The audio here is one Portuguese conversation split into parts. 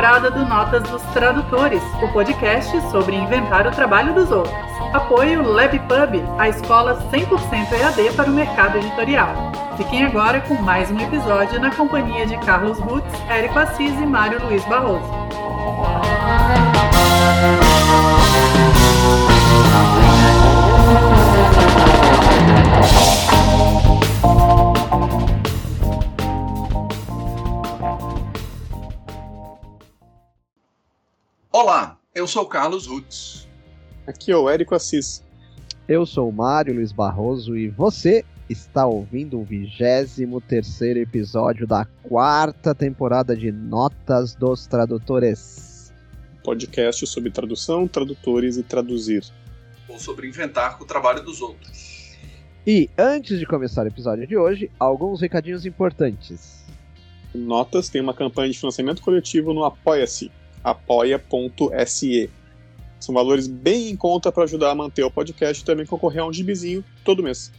temporada do Notas dos Tradutores, o podcast sobre inventar o trabalho dos outros. Apoio LabPub, a escola 100% EAD para o mercado editorial. Fiquem agora com mais um episódio na companhia de Carlos Rutz, Érico Assis e Mário Luiz Barroso. Olá, eu sou Carlos Rutz. Aqui é o Érico Assis. Eu sou o Mário Luiz Barroso e você está ouvindo o 23 episódio da quarta temporada de Notas dos Tradutores. Podcast sobre tradução, tradutores e traduzir. Ou sobre inventar o trabalho dos outros. E antes de começar o episódio de hoje, alguns recadinhos importantes. Notas tem uma campanha de financiamento coletivo no Apoia-se apoia.se. São valores bem em conta para ajudar a manter o podcast e também concorrer a um gibizinho todo mês.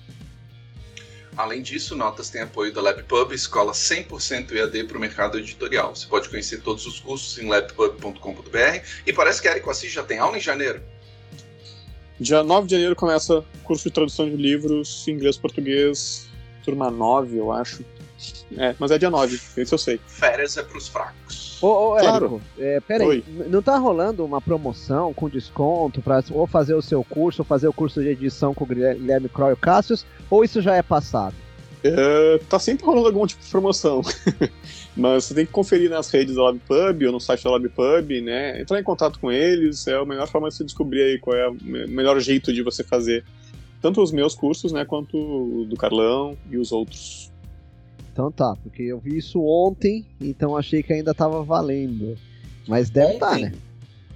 Além disso, Notas tem apoio da LabPub, escola 100% EAD para o mercado editorial. Você pode conhecer todos os cursos em labpub.com.br e parece que Érico Assis já tem aula em janeiro. Dia 9 de janeiro começa curso de tradução de livros, inglês-português, turma 9, eu acho. É, mas é dia 9, isso eu sei. Férias é pros fracos. Ô, ô Claro. Érico, é, peraí, Oi. não tá rolando uma promoção com desconto para ou fazer o seu curso, ou fazer o curso de edição com o Guilherme Croy e Cassius, ou isso já é passado? É, tá sempre rolando algum tipo de promoção. Mas você tem que conferir nas redes da LabPub ou no site da LabPub, né? Entrar em contato com eles é a melhor forma de você descobrir aí qual é o me- melhor jeito de você fazer tanto os meus cursos, né, quanto o do Carlão e os outros. Então tá, porque eu vi isso ontem, então achei que ainda tava valendo. Mas deve estar, Ontem, né?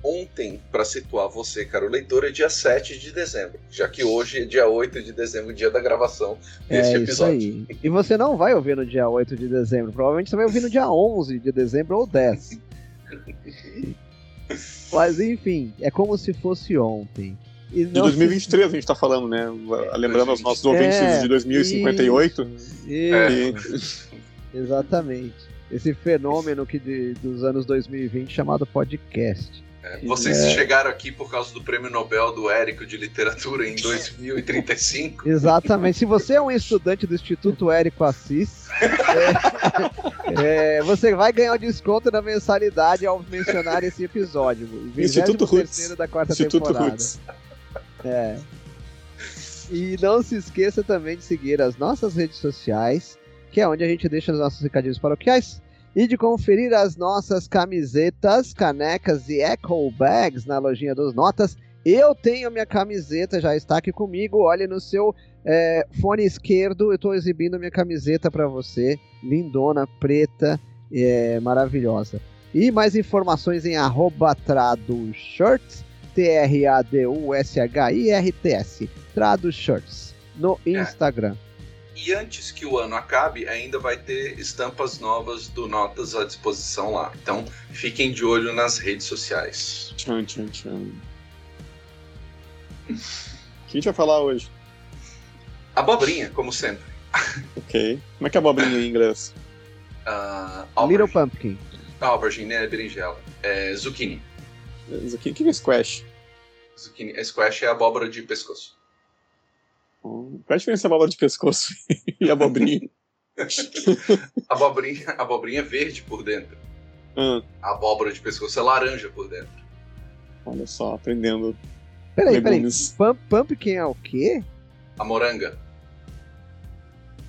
ontem, para situar você, caro leitor, é dia 7 de dezembro, já que hoje é dia 8 de dezembro, dia da gravação deste É episódio. aí. E você não vai ouvir no dia 8 de dezembro, provavelmente você vai ouvir no dia 11 de dezembro ou 10. Mas enfim, é como se fosse ontem. E De não 2023 a gente tá falando, né? Lembrando aos nossos ouvintes É, de 2058. Isso, É. Exatamente. Esse fenômeno que de- dos anos 2020 chamado podcast. É, Vocês É. chegaram aqui por causa do prêmio Nobel do Érico de Literatura em 2035. Exatamente. Se você é um estudante do Instituto Érico Assis, é, é, você vai ganhar o desconto na mensalidade ao mencionar esse episódio. Instituto 23º Roots. da quarta Instituto temporada. Roots. É. E não se esqueça também de seguir as nossas redes sociais, que é onde a gente deixa os nossos recadinhos paroquiais, e de conferir as nossas camisetas, canecas e echo bags na lojinha dos Notas. Eu tenho minha camiseta, já está aqui comigo. Olhe no seu é, fone esquerdo, eu estou exibindo minha camiseta para você, lindona, preta, é, maravilhosa. E mais informações em arroba tradushirts, T-R-A-D-U-S-H-I-R-T-S. Tradushirts. No Instagram. E antes que o ano acabe, ainda vai ter estampas novas do Notas à disposição lá. Então fiquem de olho nas redes sociais. Tchan, tchan, tchan. O que a gente vai falar hoje? Abobrinha, como sempre. Ok. Como é que é abobrinha em inglês? Ah, Little Pumpkin. Ah, aubergine é berinjela. É zucchini. Aqui, o que é squash? zucchini. Squash é abóbora de pescoço. Hum, Qual é a diferença da abóbora de pescoço e abobrinha? Abobrinha, abobrinha é verde por dentro. Ah, A abóbora de pescoço é laranja por dentro. olha só, aprendendo Peraí, peraí. legumes. Pump, pumpkin é o quê? A moranga.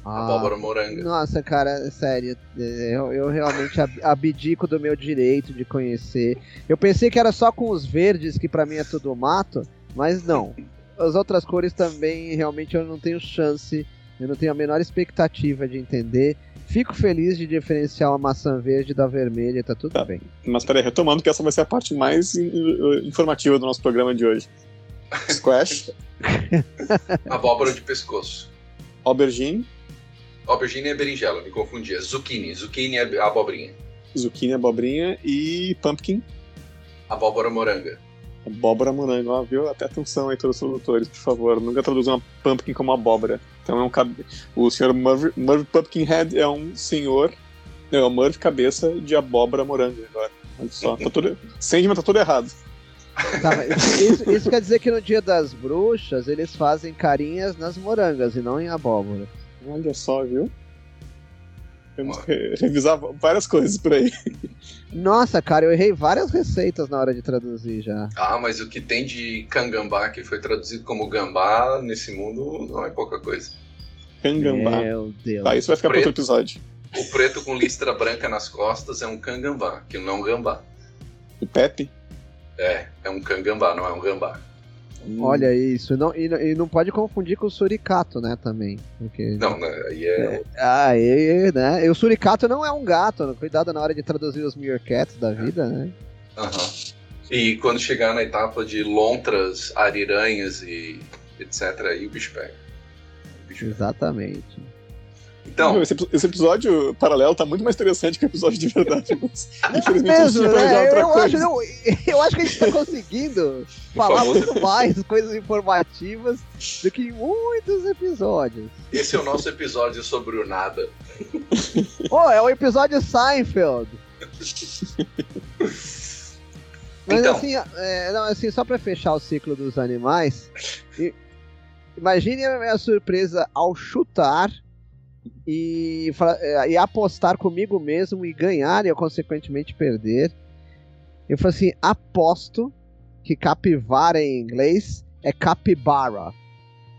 Ah, Abóbora moranga. Nossa, cara, sério. é, Eu, eu realmente ab- abdico do meu direito de conhecer. Eu pensei que era só com os verdes, que pra mim é tudo mato, mas não. As outras cores também, realmente, eu não tenho chance, eu não tenho a menor expectativa de entender. Fico feliz de diferenciar a maçã verde da vermelha, tá tudo Tá. bem. Mas peraí, retomando que essa vai ser a parte mais in- informativa do nosso programa de hoje. Squash, Abóbora de pescoço. aubergine, Aubergine é berinjela, me confundi. É zucchini. Zucchini é abobrinha. zucchini, abobrinha e pumpkin, Abóbora moranga. abóbora morango. Ó, viu? Até atenção aí, todos os tradutores, por favor. Nunca traduzam uma pumpkin como abóbora. Então é um cab... O senhor Murray Pumpkinhead é um senhor Não, é o Murphy cabeça de abóbora morango agora. Olha só, tá tudo... Sandman tá tudo errado. Tá, isso, isso, quer dizer que no dia das bruxas eles fazem carinhas nas morangas e não em abóbora. Olha só, viu? Temos que revisar várias coisas por aí. Nossa, cara, eu errei várias receitas na hora de traduzir já. Ah, mas o que tem de cangambá que foi traduzido como gambá nesse mundo não é pouca coisa. Cangambá. Meu Deus. Tá, isso vai ficar para outro episódio. O preto com listra branca nas costas é um cangambá, que não é um gambá. O Pepe? É, é um cangambá, não é um gambá. Hum. Olha isso, não, e, e, não pode confundir com o suricato, né, também. Porque... Não, né, aí é... Ah, aí, né, e o suricato não é um gato, né? cuidado na hora de traduzir os meerkats da vida, né. Aham. E quando chegar na etapa de lontras, ariranhas e etc, aí o bicho pega. O bicho Exatamente. Pega. Então, esse, esse, episódio paralelo tá muito mais interessante que o episódio de verdade. Mas, infelizmente, mesmo, né? eu, acho, eu, eu, acho que a gente tá conseguindo falar muito mais coisas informativas do que em muitos episódios. Esse é o nosso episódio sobre o nada. oh, é o episódio Seinfeld. Mas então. assim, é, não, assim, só para fechar o ciclo dos animais, imagine a minha surpresa ao chutar e, é, e apostar comigo mesmo e ganhar e eu consequentemente perder. Eu falei assim: aposto que capivara em inglês é capybara.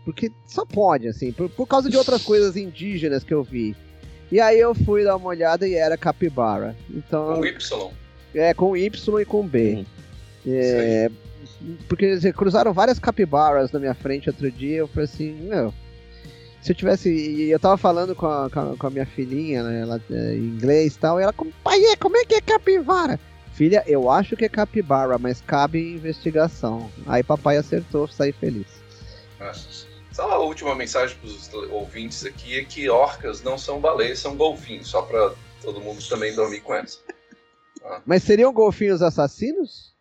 Porque só pode, assim, por, por causa de outras coisas indígenas que eu vi. E aí eu fui dar uma olhada e era capibara. Então, com Y. É, com Y e com B. Uhum. É, porque eles cruzaram várias capibaras na minha frente outro dia. Eu falei assim, meu, se eu tivesse. Eu tava falando com a, com a minha filhinha, né? Ela, é, em inglês e tal, e ela, pai, como é que é capivara? Filha, eu acho que é capibara, mas cabe investigação. Aí papai acertou, saí feliz. Só a última mensagem para os ouvintes aqui é que orcas não são baleias, são golfinhos, só para todo mundo também dormir com essa. Ah. Mas seriam golfinhos assassinos?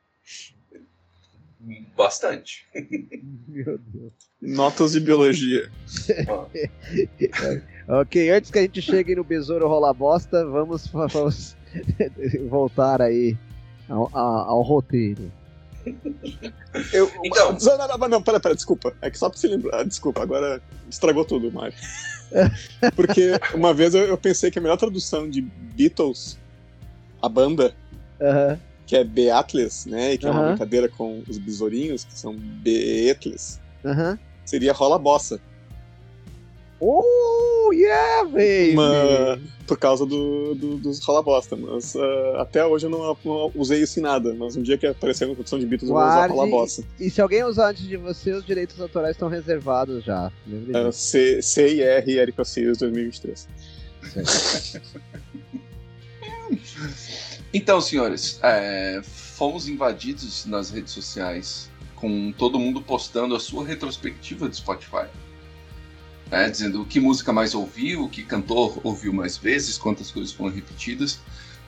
Bastante. Meu Deus. Notas de biologia. ok, antes que a gente chegue no besouro rola bosta, vamos, vamos voltar aí ao, ao, ao roteiro. Eu, então, não, não, não, pera, pera, desculpa. É que só pra se lembrar, desculpa, agora estragou tudo, Mário. Porque uma vez eu, eu, pensei que a melhor tradução de Beatles, a banda, que é Beatles, né? E que é uma brincadeira com os besourinhos, que são Beatles. Uhum. Seria Rola Bossa. Oh, yeah, baby! Uma, por causa do, do, dos rola bosta. Mas uh, até hoje eu não, não, usei isso em nada. Mas um dia que aparecer na produção de Beatles Guarde, eu vou usar rola bosta. E, se alguém usar antes de você, os direitos autorais estão reservados já. Uh, C, C e R Erika Osiris 2023. então, senhores, é, fomos invadidos nas redes sociais com todo mundo postando a sua retrospectiva de Spotify. Né, dizendo que música mais ouviu, que cantor ouviu mais vezes, quantas coisas foram repetidas.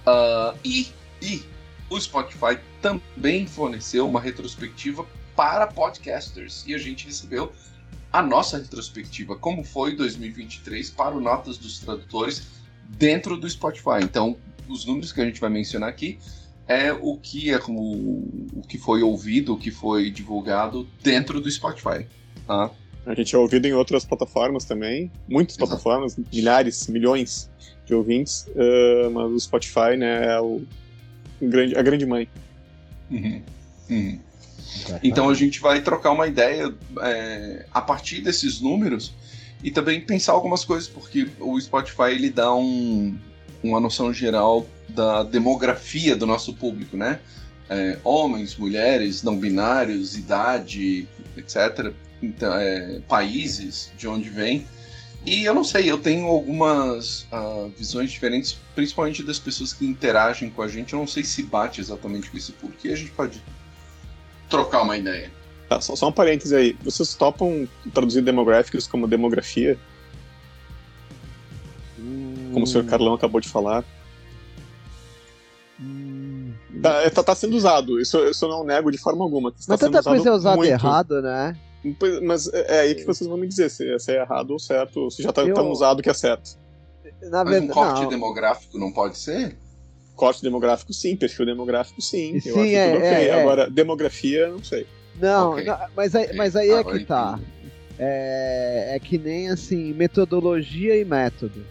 Uh, e, e o Spotify também forneceu uma retrospectiva para podcasters. E a gente recebeu a nossa retrospectiva, como foi 2023 para o Notas dos Tradutores dentro do Spotify. Então, os números que a gente vai mencionar aqui é o que é o, o que foi ouvido, o que foi divulgado dentro do Spotify. Tá? A gente é ouvido em outras plataformas também, muitas Exato. plataformas, milhares, milhões de ouvintes, uh, mas o Spotify né, é o, o grande, a grande mãe. Uhum. Uhum. Então a gente vai trocar uma ideia é, a partir desses números e também pensar algumas coisas, porque o Spotify ele dá um, uma noção geral da demografia do nosso público, né? É, homens, mulheres, não binários, idade, etc. Então, é, países de onde vem. E eu não sei, eu tenho algumas uh, visões diferentes, principalmente das pessoas que interagem com a gente. Eu não sei se bate exatamente com isso, porque a gente pode trocar uma ideia. Tá, só, só um parêntese aí. Vocês topam traduzir demográficos como demografia? Como o senhor Carlão acabou de falar. Hum. Tá, é, tá, tá, sendo usado, isso, isso eu não nego de forma alguma. Mas tá tanta coisa é usada muito. errado, né? Mas é, é aí que vocês vão me dizer se, se é errado ou certo, se já tá eu... tão usado que é certo. Na Mas um verdade, corte não. demográfico não pode ser? Corte demográfico, sim. Perfil demográfico, sim. Eu Sim, acho é, tudo ok. é, é. Agora, demografia, não sei. Não, Ok. não, mas aí, mas aí é Agora que tá. É, é que nem assim, metodologia e método.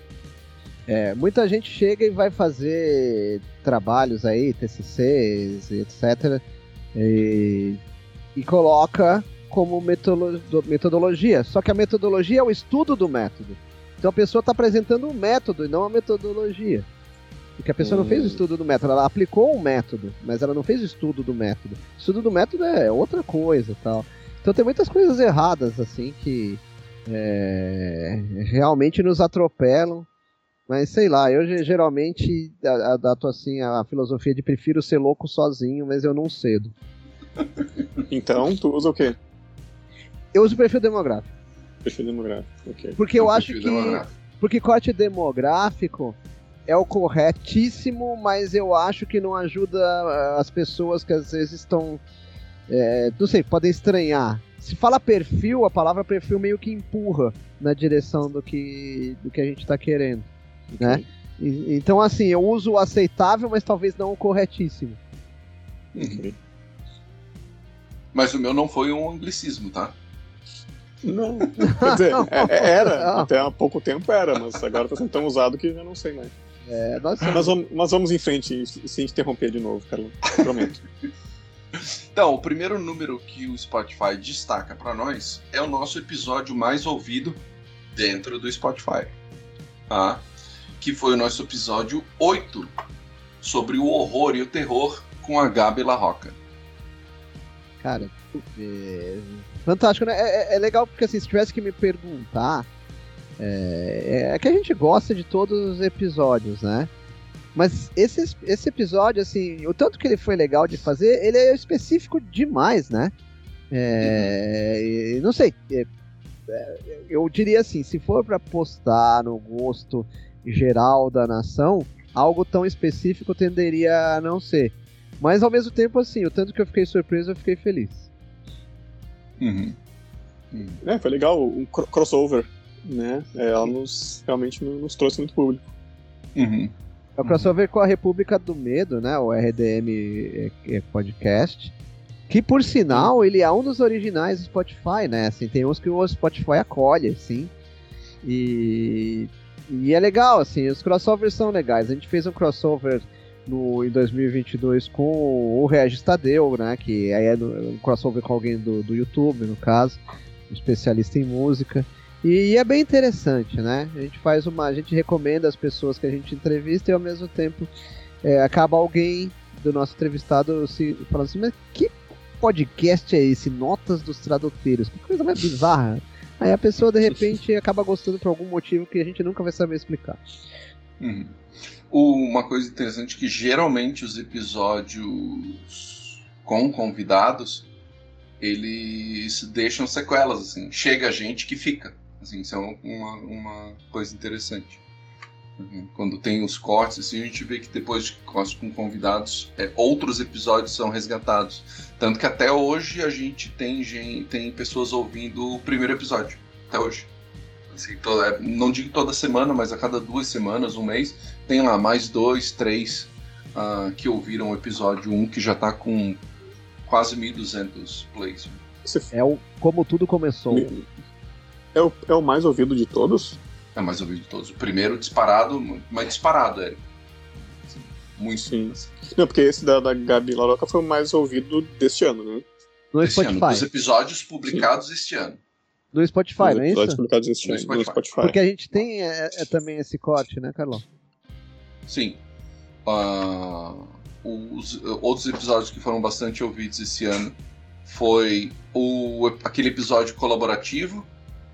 É, muita gente chega e vai fazer trabalhos aí, TCCs, etc. E, e coloca como metodologia. Só que a metodologia é o estudo do método. Então a pessoa está apresentando um método e não a metodologia. Porque a pessoa não fez o Hum. estudo do método, ela aplicou um método, mas ela não fez o estudo do método. O estudo do método é outra coisa tal. Então tem muitas coisas erradas, assim, que é, realmente nos atropelam. Mas sei lá, eu ge- geralmente adoto assim a filosofia de prefiro ser louco sozinho, mas eu não cedo. Então, tu usa o quê? Eu uso o perfil demográfico. Perfil demográfico, ok. Porque eu Um acho que. Porque corte demográfico é o corretíssimo, mas eu acho que não ajuda ah, as pessoas que às vezes estão. é, não sei, podem estranhar. Se fala perfil, a palavra perfil meio que empurra na direção do que, do que a gente está querendo. Né? E- Então, assim, eu uso o aceitável, mas talvez não o corretíssimo. Uhum. Mas o meu não foi um anglicismo, tá? Não. Quer dizer, é- é- era. Não. Até há pouco tempo era, mas agora está sendo tão usado que eu não sei mais. É, nós Mas vamos, mas vamos em frente, sem interromper de novo, Carlão. Prometo. Então, o primeiro número que o Spotify destaca para nós é o nosso episódio mais ouvido dentro do Spotify. Tá? Que foi o nosso episódio 8 sobre o horror e o terror com a Gabi La Roca. Cara, é... fantástico, né? É, é- é legal porque assim, se tivesse que me perguntar, é, é que a gente gosta de todos os episódios, né? Mas esse, esse episódio, assim, o tanto que ele foi legal de fazer, ele é específico demais, né? É, e não sei, é, é, eu diria assim, se for pra postar no gosto geral da nação, algo tão específico tenderia a não ser. Mas ao mesmo tempo, assim, o tanto que eu fiquei surpreso, eu fiquei feliz. Uhum. É, foi legal, um cro- crossover, né? É, ela nos, realmente nos trouxe muito público. Uhum. É o crossover com a República do Medo, né? O RDM é, é, Podcast. Que por sinal, ele é um dos originais do Spotify, né? Assim, tem uns que o Spotify acolhe, assim. E, e é legal, assim, os crossovers são legais. A gente fez um crossover no, em 2022 com o Regis Tadeu, né? Que aí é um crossover com alguém do, do YouTube, no caso, um especialista em música. E, é bem interessante, né? A gente faz uma. A gente recomenda as pessoas que a gente entrevista e ao mesmo tempo é, acaba alguém do nosso entrevistado se falando assim, mas que podcast é esse? Notas dos traduteiros, que coisa mais bizarra. Aí a pessoa de repente acaba gostando por algum motivo que a gente nunca vai saber explicar. Uhum. Uma coisa interessante é que geralmente os episódios com convidados eles deixam sequelas, assim. Chega gente que fica. Assim, isso é uma, uma coisa interessante. Uhum. Quando tem os cortes, assim, a gente vê que depois de cortes com convidados, é, outros episódios são resgatados. Tanto que até hoje a gente tem, gen- tem pessoas ouvindo o primeiro episódio. Até hoje. Assim, to- é, não digo toda semana, mas a cada duas semanas, um mês, tem lá mais dois, três ah, que ouviram o episódio 1, que já tá com quase 1.200 plays. É o como tudo começou. É o, é o mais ouvido de todos? É mais ouvido de todos. O primeiro disparado, mas disparado, Eric. Assim, muito. Sim. assim, Não, porque esse da, da Gabi Laroca foi o mais ouvido deste ano, né? No esse ano, Spotify. dos episódios publicados este ano. No Spotify, Os não é episódios isso? publicados este No ano, no Spotify. Spotify. Porque a gente tem é, é também esse corte, né, Carlão? Sim. Ah, os outros episódios que foram bastante ouvidos esse ano foi o, aquele episódio colaborativo,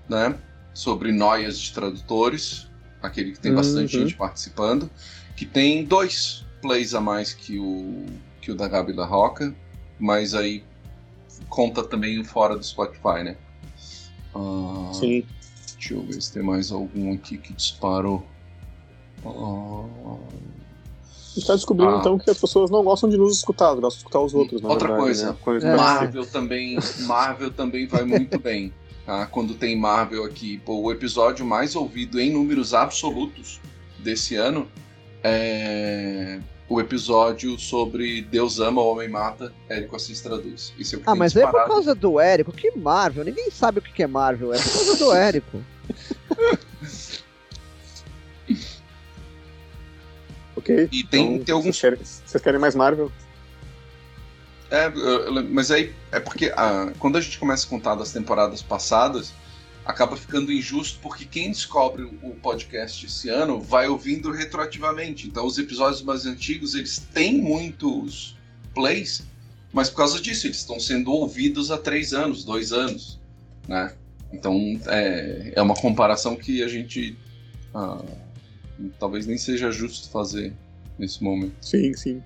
né? Sobre noias de tradutores, aquele que tem bastante Uhum. gente participando, que tem dois plays a mais que o, que o da Gabi La Roca, mas aí conta também o fora do Spotify, né? Ah, Sim. Deixa eu ver se tem mais algum aqui que disparou. Ah, A gente tá descobrindo Ah. então que as pessoas não gostam de nos escutar, gostam de escutar os outros, na Outra verdade, coisa, né? Eles É. Marvel também, Marvel também vai muito bem. Tá? Quando tem Marvel aqui, pô, o episódio mais ouvido em números absolutos desse ano é o episódio sobre Deus ama, o homem mata, Érico Assis traduz. Isso é o que Ah, tem mas é por disparado. causa do Érico. Que Marvel? Ninguém sabe o que que é Marvel. É por causa do Érico. Ok. E tem, então, tem alguns Vocês querem, vocês querem mais Marvel? É, mas aí é porque ah, quando a gente começa a contar das temporadas passadas, acaba ficando injusto porque quem descobre o podcast esse ano vai ouvindo retroativamente. Então os episódios mais antigos eles têm muitos plays, mas por causa disso eles estão sendo ouvidos há três anos, dois anos, né? Então é, é uma comparação que a gente ah, talvez nem seja justo fazer nesse momento. Sim, sim.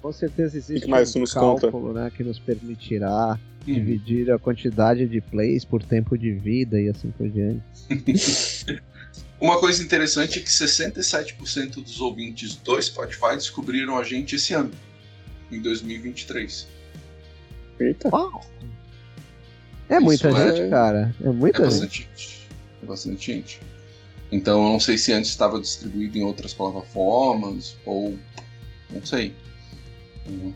Com certeza existe que mais um nos conta? cálculo né, que nos permitirá Uhum. dividir a quantidade de plays por tempo de vida e assim por diante. Uma coisa interessante é que 67% dos ouvintes do Spotify descobriram a gente esse ano, em 2023. Eita. Uau! É muita Isso é- gente, cara. É É muita gente. bastante gente. É bastante gente. Então eu não sei se antes estava distribuído em outras plataformas ou. não sei. Uhum.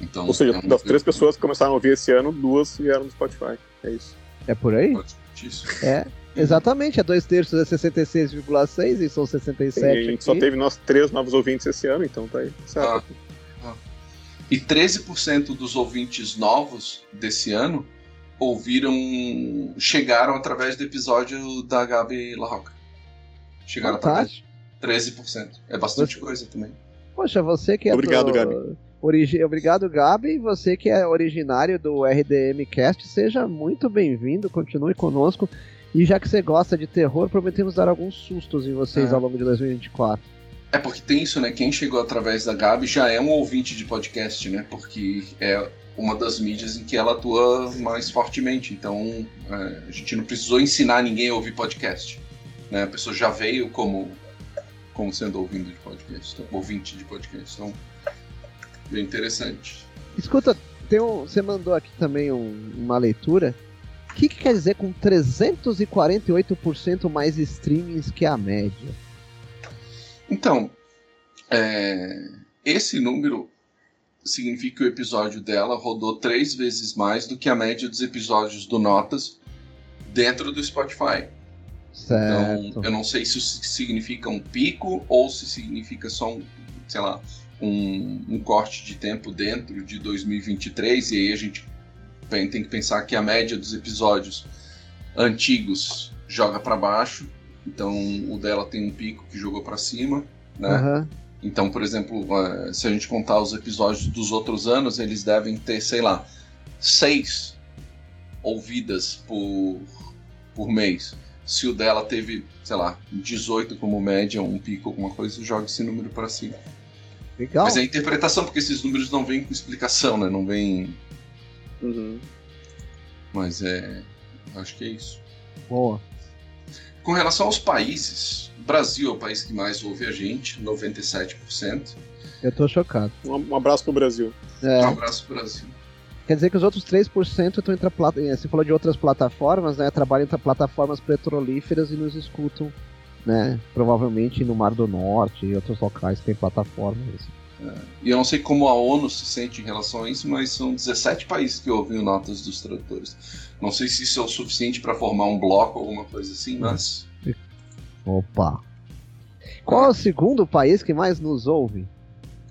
Então, Ou seja, é um das três pessoas que começaram a ouvir esse ano, duas vieram do Spotify. É isso. É por aí? É. Exatamente, é dois terços é 66,6 e são 67 E a gente aqui. só teve nós três novos ouvintes esse ano, então tá aí. Certo. Ah. E 13% dos ouvintes novos desse ano ouviram. chegaram através do episódio da Gabi La Roca. Chegaram através. Fantástico. 13%. É bastante coisa também. Poxa, você que é Obrigado, do- Gabi. Origi... Obrigado, Gabi. E Você que é originário do RDM Cast, seja muito bem-vindo, continue conosco. E já que você gosta de terror, prometemos dar alguns sustos em vocês É. ao longo de 2024. É porque tem isso, né? Quem chegou através da Gabi já é um ouvinte de podcast, né? Porque é uma das mídias em que ela atua mais fortemente. Então é, a gente não precisou ensinar ninguém a ouvir podcast. Né? A pessoa já veio como, como sendo ouvindo de podcast, então, ouvinte de podcast. Então, bem interessante. Escuta, tem um- você mandou aqui também um- uma leitura. O que, que quer dizer com 348% mais streamings que a média? Então, é, esse número significa que o episódio dela rodou três vezes mais do que a média dos episódios do Notas dentro do Spotify. Certo. Então, eu não sei se isso significa um pico ou se significa só um, sei lá, um, um corte de tempo dentro de 2023. E aí a gente tem tem que pensar que a média dos episódios antigos joga para baixo. Então o dela tem um pico que jogou para cima, né? Aham. Então, por exemplo, eh, se a gente contar os episódios dos outros anos, eles devem ter, sei lá, seis ouvidas por, por mês. Se o dela teve, sei lá, 18 como média, um pico, alguma coisa, joga esse número para cima. Legal. Mas é interpretação, porque esses números não vêm com explicação, né? Não vem. Uhum. Mas é. Acho que é isso. Boa. Com relação aos países, o Brasil é o país que mais ouve a gente, 97%. Eu tô chocado. Um, abraço pro Brasil. É, Um abraço, Brasil. Quer dizer que os outros 3% estão entre a plata... eh, Você falou de outras plataformas, né? Trabalham entre plataformas petrolíferas e nos escutam, né? Provavelmente no Mar do Norte e outros locais que tem plataformas. E eu não sei como a ONU se sente em relação a isso, mas são 17 países que ouvem o Notas dos Tradutores. Não sei se isso é o suficiente para formar um bloco ou alguma coisa assim, mas. Opa! Qual é o segundo país que mais nos ouve?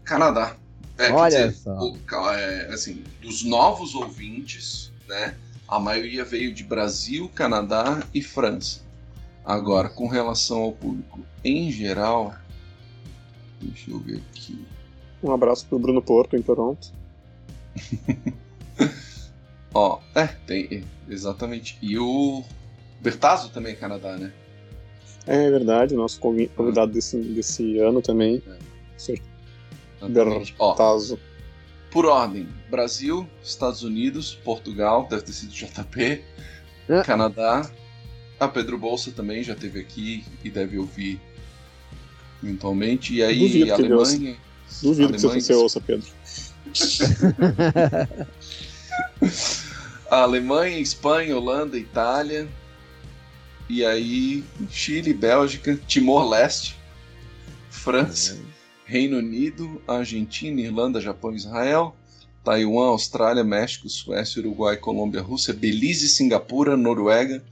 Canadá. É, Olha quer dizer, só. o- é, assim, dos novos ouvintes, né? A maioria veio de Brasil, Canadá e França. Agora, com relação ao público em geral, deixa eu ver aqui. Um abraço pro Bruno Porto, em Toronto. Ó, é, tem, exatamente. E o Bertazzo também é Canadá, né? É verdade, nosso convi- convidado desse, desse ano também. Sr. Tazo. por ordem: Brasil, Estados Unidos, Portugal, deve ter sido JP, É. Canadá. A Pedro Bolsa também já esteve aqui e deve ouvir eventualmente. E aí, Duvido que Alemanha. Duvido que Alemanha, você ouça, Pedro. a Alemanha, Espanha, Holanda, Itália. E aí, Chile, Bélgica, Timor-Leste, França, Reino Unido, Argentina, Irlanda, Japão, Israel, Taiwan, Austrália, México, Suécia, Uruguai, Colômbia, Rússia, Belize, Singapura, Noruega,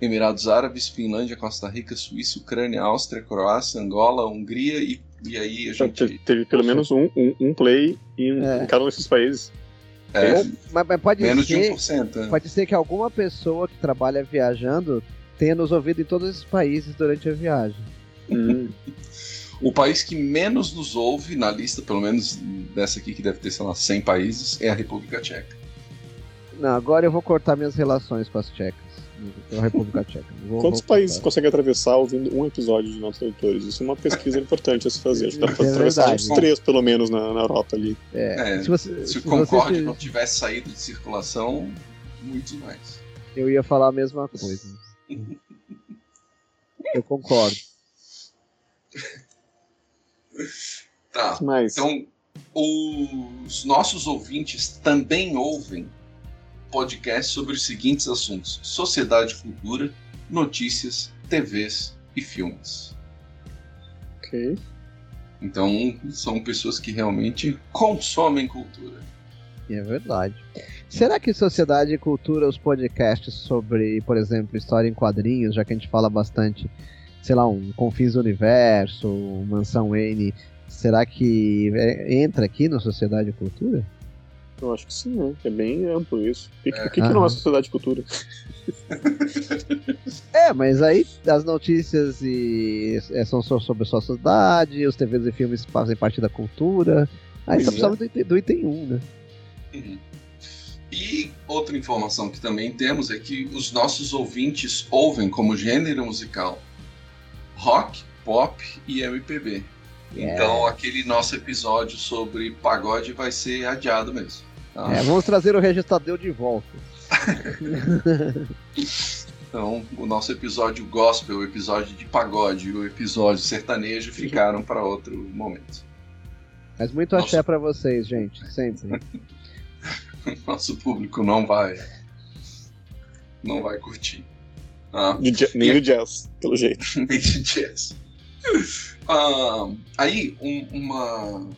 Emirados Árabes, Finlândia, Costa Rica, Suíça, Ucrânia, Áustria, Croácia, Angola, Hungria e, e aí a Então, gente. te- teve pelo menos um, um, um play em, É. em cada um desses países. É, Ou- mas, mas pode menos de ser, 1%. né? pode ser que alguma pessoa que trabalha viajando tenha nos ouvido em todos esses países durante a viagem. Hum. O país que menos nos ouve na lista, pelo menos dessa aqui, que deve ter, sei lá, 100 países, é a República Tcheca. Não, agora eu vou cortar minhas relações com as tchecas. Com a República Tcheca. Vou- Quantos vou países cortar. conseguem atravessar ouvindo um episódio de Nossos Tradutores? Isso é uma pesquisa importante a se fazer. Acho que dá pra É atravessar verdade. uns três, pelo menos, na, na Europa ali. É, É, se você, Se se o Concorde você- não tivesse saído de circulação, muitos mais. Eu ia falar a mesma coisa. Eu concordo. Tá. Mas, Então, os nossos ouvintes também ouvem podcasts sobre os seguintes assuntos: sociedade e cultura, notícias, TVs e filmes. ok. Então, são pessoas que realmente consomem cultura. É verdade. Será que Sociedade e Cultura, os podcasts sobre, por exemplo, história em quadrinhos, já que a gente fala bastante, sei lá, um Confins do Universo, Mansão N, será que é- entra aqui no Sociedade e Cultura? Eu acho que sim, né? É bem amplo isso. O que, É. que, que não é sociedade de cultura? É, mas aí as notícias e, é, são só sobre a sociedade, os TVs e filmes fazem parte da cultura. Aí só Pois precisava do, item- do item 1, né? Uhum. E outra informação que também temos é que os nossos ouvintes ouvem como gênero musical rock, pop e MPB. Então aquele nosso episódio sobre pagode vai ser adiado mesmo. tá? É, vamos trazer o registrador de volta. Então o nosso episódio gospel, o episódio de pagode e o episódio sertanejo ficaram para outro momento. Mas muito Nossa. axé pra vocês, gente. Sempre. Nosso público não vai não vai curtir. Ah. Nem do jazz, pelo jeito. Nem de jazz. Ah, aí, um, uma-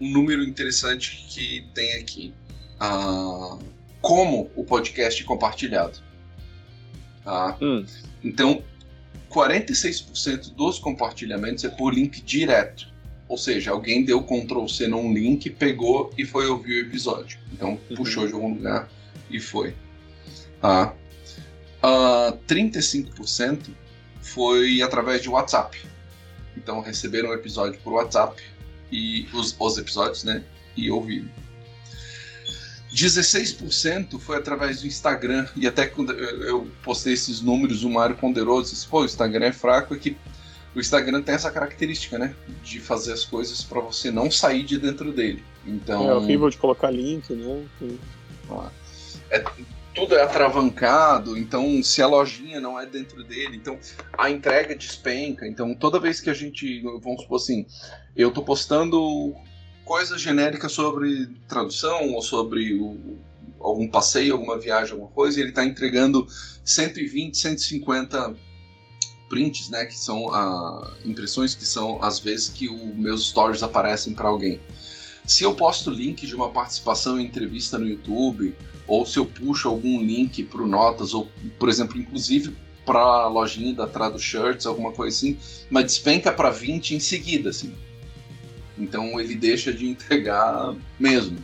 um número interessante que tem aqui. Ah, como o podcast é compartilhado. Tá? Hum. Então, 46% dos compartilhamentos é por link direto. Ou seja, alguém deu Ctrl C num link, pegou e foi ouvir o episódio. Então, Uhum. puxou de algum lugar e foi. Tá? Ah, 35% foi através de WhatsApp. Então, receberam o episódio por WhatsApp e os, os episódios, né? E ouviram. 16% foi através do Instagram. E até quando eu postei esses números, o Mário ponderou, disse, pô, o Instagram é fraco, é que o Instagram tem essa característica, né? De fazer as coisas para você não sair de dentro dele. Então, É horrível de colocar link, né? É, tudo é atravancado, então se a lojinha não é dentro dele, então a entrega despenca. Então toda vez que a gente, vamos supor assim, eu tô postando coisas genéricas sobre tradução ou sobre o- algum passeio, alguma viagem, alguma coisa, e ele tá entregando 120, 150 prints, né, que são ah, impressões que são às vezes que os meus stories aparecem para alguém. Se eu posto link de uma participação em entrevista no YouTube, ou se eu puxo algum link para Notas, ou, por exemplo, inclusive para a lojinha da Trado Shirts, alguma coisa assim, mas despenca para 20 em seguida, assim. Então ele deixa de entregar mesmo.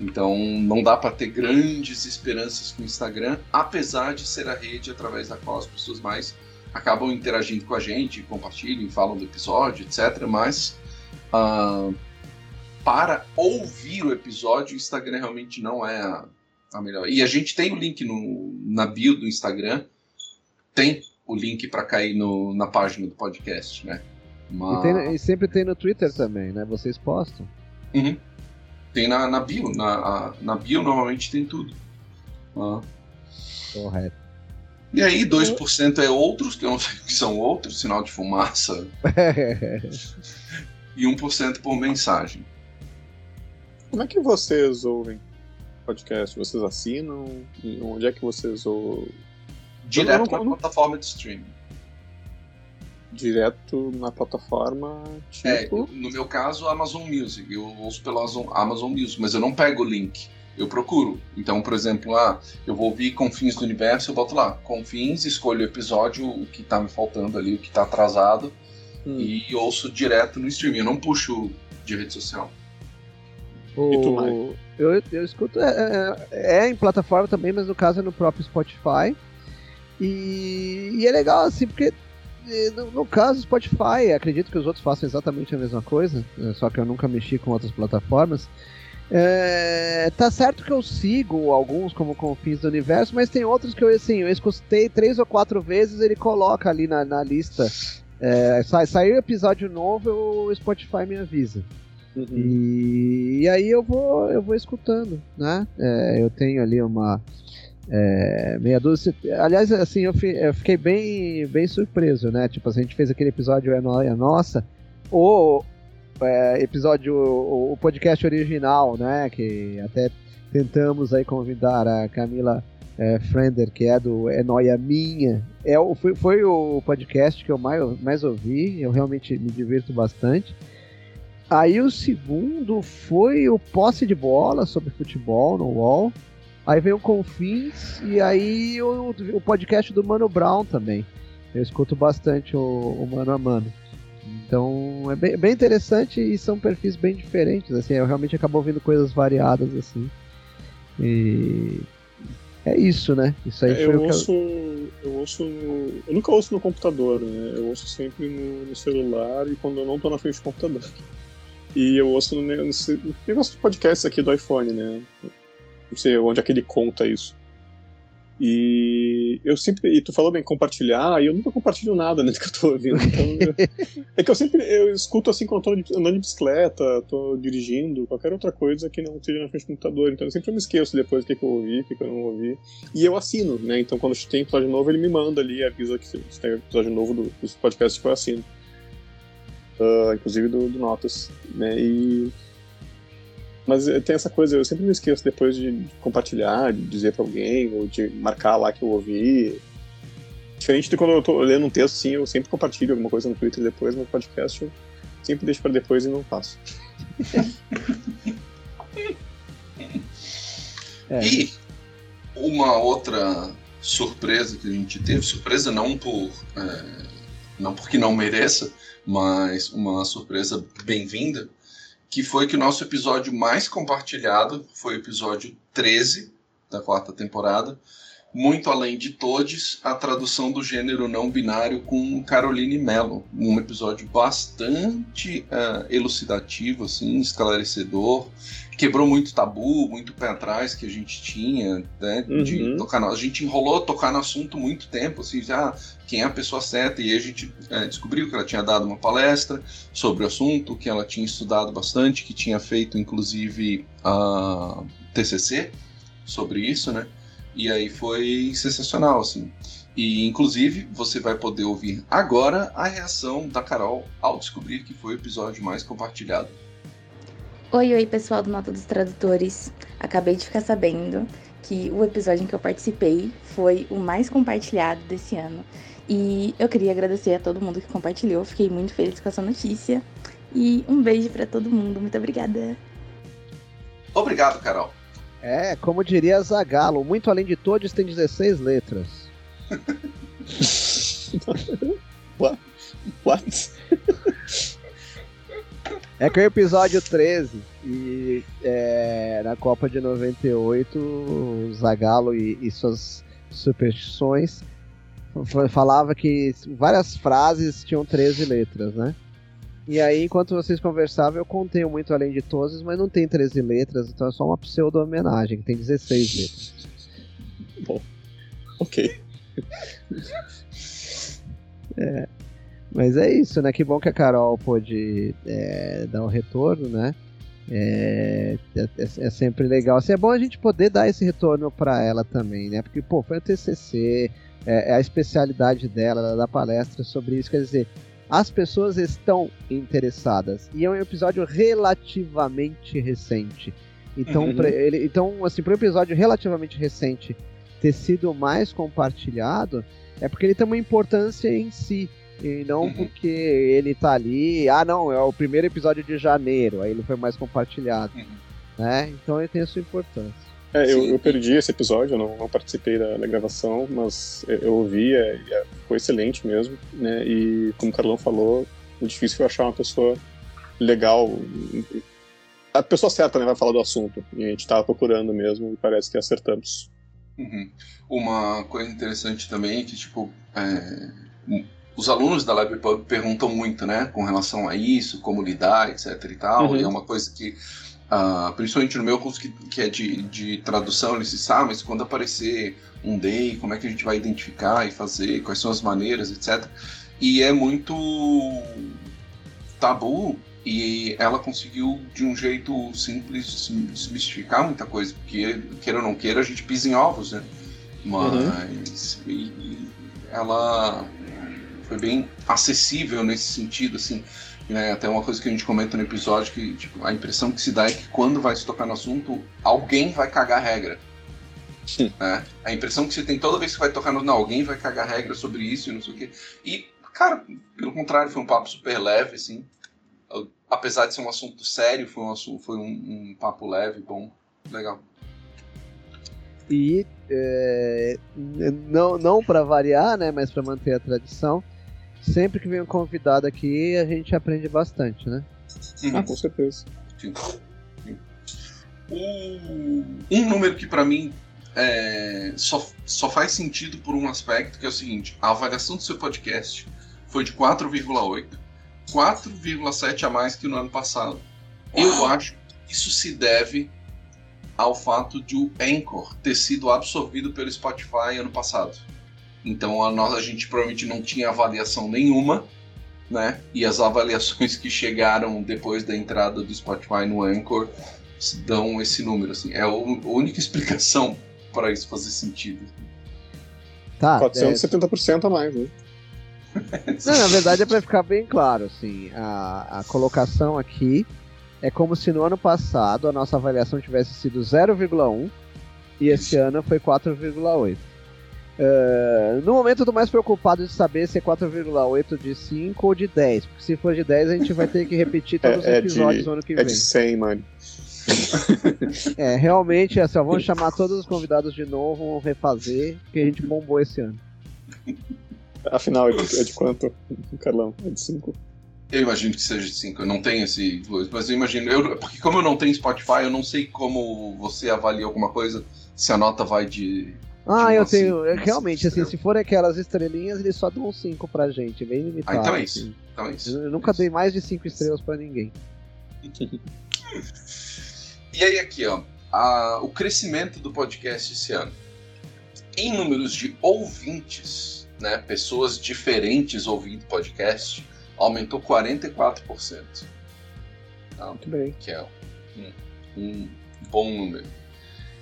Então não dá para ter grandes esperanças com o Instagram, apesar de ser a rede através da qual as pessoas mais acabam interagindo com a gente, compartilham, falam do episódio, etc. Mas ah, para ouvir o episódio, o Instagram realmente não é a, a melhor. E a gente tem o link no, na bio do Instagram, tem o link para cair no, na página do podcast, né? E, Mas- tem- e sempre tem no Twitter também, né? Vocês postam. Uhum. Tem na, na bio, na, a- na bio normalmente tem tudo. Ah. Correto. E aí 2% é outros, que eu não sei o que são outros, sinal de fumaça, e 1% por mensagem. Como é que vocês ouvem podcast? Vocês assinam? E Onde é que vocês ou- Direto na plataforma de streaming. Direto na plataforma, É, tipo. no meu caso, Amazon Music. Eu ouço pelo Amazon- Amazon Music, mas eu não pego o link. Eu procuro. Então, por exemplo, ah, eu vou ouvir Confins do Universo, eu boto lá, Confins, escolho o episódio, o que tá me faltando ali, o que tá atrasado, hum, e ouço direto no streaming. Eu não puxo de rede social. E tu, O- eu, eu escuto, é, é- é em plataforma também, mas no caso é no próprio Spotify. E, e é legal assim, porque eh, no, no caso Spotify, acredito que os outros façam exatamente a mesma coisa, eh, só que eu nunca mexi com outras plataformas. É, tá certo que eu sigo alguns como Confins do Universo, mas tem outros que eu assim, eu escutei três ou quatro vezes, ele coloca ali na, na lista. É, sai, saiu episódio novo, o Spotify me avisa. Uhum. E, e aí eu vou, eu vou escutando, né? É, eu tenho ali uma é, meia dúzia. Aliás, assim, eu, fi- eu fiquei bem, bem surpreso, né? Tipo, a gente fez aquele episódio É Nossa, o é, episódio, o, o podcast original, né? Que até tentamos aí convidar a Camila é, Frender, que é do É Noia Minha. É, foi, foi o podcast que eu mais, mais ouvi, eu realmente me divirto bastante. Aí o segundo foi o posse de bola sobre futebol no UOL. Aí veio o Confins e aí o, o podcast do Mano Brown também. Eu escuto bastante o, o Mano a Mano. Então é bem, bem interessante e são perfis bem diferentes. Assim, eu realmente acabo ouvindo coisas variadas assim. E é isso, né? Isso aí É, foi eu o que ouço, eu ouço no, eu nunca ouço no computador, né? Eu ouço sempre no, no celular e quando eu não tô na frente do computador. E eu ouço no, negócio de podcast aqui do iPhone, né? Não sei onde é que ele conta isso. E eu sempre. E tu falou bem compartilhar, e eu nunca compartilho nada né, do que eu tô ouvindo. Então, é que eu sempre eu escuto assim quando eu tô andando de bicicleta, tô dirigindo, qualquer outra coisa que não esteja na frente do computador. Então eu sempre me esqueço depois o que, que eu ouvi, o que, que eu não ouvi. E eu assino, né? Então quando tem episódio novo, ele me manda ali, avisa que se tem episódio novo do, dos podcasts que eu assino. Ah, inclusive do, do Notas. Né? E. Mas tem essa coisa, eu sempre me esqueço depois de compartilhar, de dizer pra alguém, ou de marcar lá que eu ouvi. Diferente de quando eu tô lendo um texto, sim, eu sempre compartilho alguma coisa no Twitter depois, no podcast eu sempre deixo pra depois e não faço. É. E uma outra surpresa que a gente teve, surpresa não por é, não porque não mereça, mas uma surpresa bem-vinda, que foi que o nosso episódio mais compartilhado foi o episódio 13 da quarta temporada, muito além de todos, a tradução do gênero não binário com Caroline Mello, um episódio bastante é, elucidativo, assim, esclarecedor, quebrou muito tabu, muito pé atrás que a gente tinha, né? De Uhum. tocar no, a gente enrolou tocar no assunto muito tempo, assim, já quem é a pessoa certa, e aí a gente é, descobriu que ela tinha dado uma palestra sobre o assunto, que ela tinha estudado bastante, que tinha feito inclusive a TCC sobre isso, né? E aí foi sensacional, assim. E inclusive você vai poder ouvir agora a reação da Carol ao descobrir que foi o episódio mais compartilhado. Oi, oi, pessoal do Nota dos Tradutores. Acabei de ficar sabendo que o episódio em que eu participei foi o mais compartilhado desse ano. E eu queria agradecer a todo mundo que compartilhou. Fiquei muito feliz com essa notícia. E um beijo pra todo mundo. Muito obrigada. Obrigado, Carol. É, como diria Zagalo, muito além de todos tem 16 letras. What? É que o episódio 13 e é, na Copa de 98 o Zagallo e, e suas superstições falava que várias frases tinham 13 letras, né? E aí, enquanto vocês conversavam, eu contei muito além de todos, mas não tem 13 letras, então é só uma pseudo-homenagem, que tem 16 letras. Bom, ok. Mas é isso, né? Que bom que a Carol pôde é, dar o retorno, né? É, é, é sempre legal. Assim, é bom a gente poder dar esse retorno para ela também, né? Porque, pô, foi o TCC, é, é a especialidade dela, ela dá palestra sobre isso. Quer dizer, as pessoas estão interessadas. E é um episódio relativamente recente. Então, Uhum. ele, então assim, para um episódio relativamente recente ter sido mais compartilhado é porque ele tem uma importância em si. E não Uhum. porque ele tá ali, ah não, é o primeiro episódio de janeiro, aí ele foi mais compartilhado. Uhum. Né? Então ele tem a sua importância. É, eu, eu perdi esse episódio, eu não, não participei da, da gravação, mas eu, eu ouvi, é, é, foi excelente mesmo, né? E como o Carlão falou, o difícil foi achar uma pessoa legal, a pessoa certa, né, vai falar do assunto. E a gente tava procurando mesmo e parece que acertamos. Uhum. Uma coisa interessante também é que, tipo, é, os alunos da LabPub perguntam muito, né, com relação a isso, como lidar, etc e tal, Uhum. e é uma coisa que, ah, principalmente no meu curso que, que é de, de tradução, eles dizem, ah, mas quando aparecer um day, como é que a gente vai identificar e fazer, quais são as maneiras, etc. E é muito tabu e ela conseguiu, de um jeito simples, desmistificar muita coisa, porque, queira ou não queira, a gente pisa em ovos, né? Mas e- e ela foi bem acessível nesse sentido, assim. Né? Até uma coisa que a gente comenta no episódio, que tipo, a impressão que se dá é que quando vai se tocar no assunto, alguém vai cagar regra. Sim. Né? A impressão que você tem toda vez que vai tocar no. Não, alguém vai cagar regra sobre isso e não sei o quê. E, cara, pelo contrário, foi um papo super leve, assim. Apesar de ser um assunto sério, foi um, assunto, foi um, um papo leve, bom, legal. E é, não, não para variar, né, mas para manter a tradição, sempre que vem um convidado aqui, a gente aprende bastante, né? Uhum. Ah, com certeza. Sim. Sim. Um, um número que pra mim é, só, só faz sentido por um aspecto, que é o seguinte: a avaliação do seu podcast foi de 4,8, 4,7 a mais que no ano passado. Eu acho que isso se deve ao fato de o Anchor ter sido absorvido pelo Spotify ano passado. Então a, nossa, a gente provavelmente não tinha avaliação nenhuma né? E as avaliações que chegaram depois da entrada do Spotify no Anchor dão esse número, assim. É a única explicação para isso fazer sentido. Tá. é, 470% a mais, né? não, na verdade é para ficar bem claro, assim, a, a colocação aqui é como se no ano passado a nossa avaliação tivesse sido 0,1 e esse ano foi 4,8. Eh, no momento eu tô mais preocupado de saber se é 4,8 de 5 ou de 10, porque se for de 10 a gente vai ter que repetir todos É- é os episódios de- no ano que É vem. de 100, mano. É, realmente, assim, ó, vamos chamar todos os convidados de novo, vamos refazer, porque a gente bombou esse ano. Afinal, é de, é de quanto, Carlão? É de 5? Eu imagino que seja de 5, eu não tenho esse. Mas eu imagino. Eu, porque como eu não tenho Spotify, eu não sei como você avalia alguma coisa, se a nota vai de. Ah, de eu uma tenho. é, uma realmente, assim, se for aquelas estrelinhas, eles só dão 5 pra gente, bem limitado. Ah, então é isso. assim. Então é isso. Eu nunca Isso. dei mais de 5 estrelas pra ninguém. E aí aqui, ó, a- o crescimento do podcast esse ano. Em números de ouvintes, né, pessoas diferentes ouvindo podcast, aumentou 44%. Tá? Muito bem. Que é um, um bom número.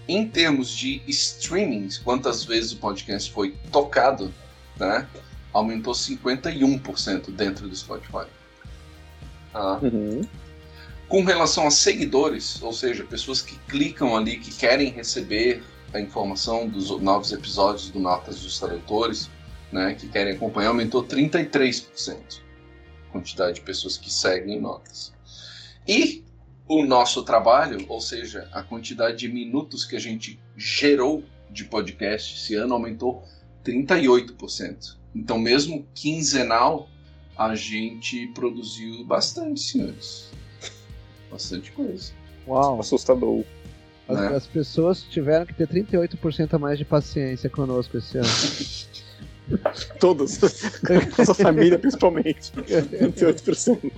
Em termos de streamings, quantas vezes o podcast foi tocado, né, aumentou 51% dentro do Spotify. Tá? Uhum. Com relação a seguidores, ou seja, pessoas que clicam ali, que querem receber a informação dos novos episódios do Notas dos Tradutores, né, que querem acompanhar, aumentou 33%. A quantidade de pessoas que seguem Notas. E o nosso trabalho, ou seja, a quantidade de minutos que a gente gerou de podcast esse ano aumentou 38%. Então, mesmo quinzenal, a gente produziu bastante, senhores. Bastante coisa. Uau! Assustador. As, né? as pessoas tiveram que ter 38% a mais de paciência conosco esse ano. Todos. Nossa família, principalmente. 28%.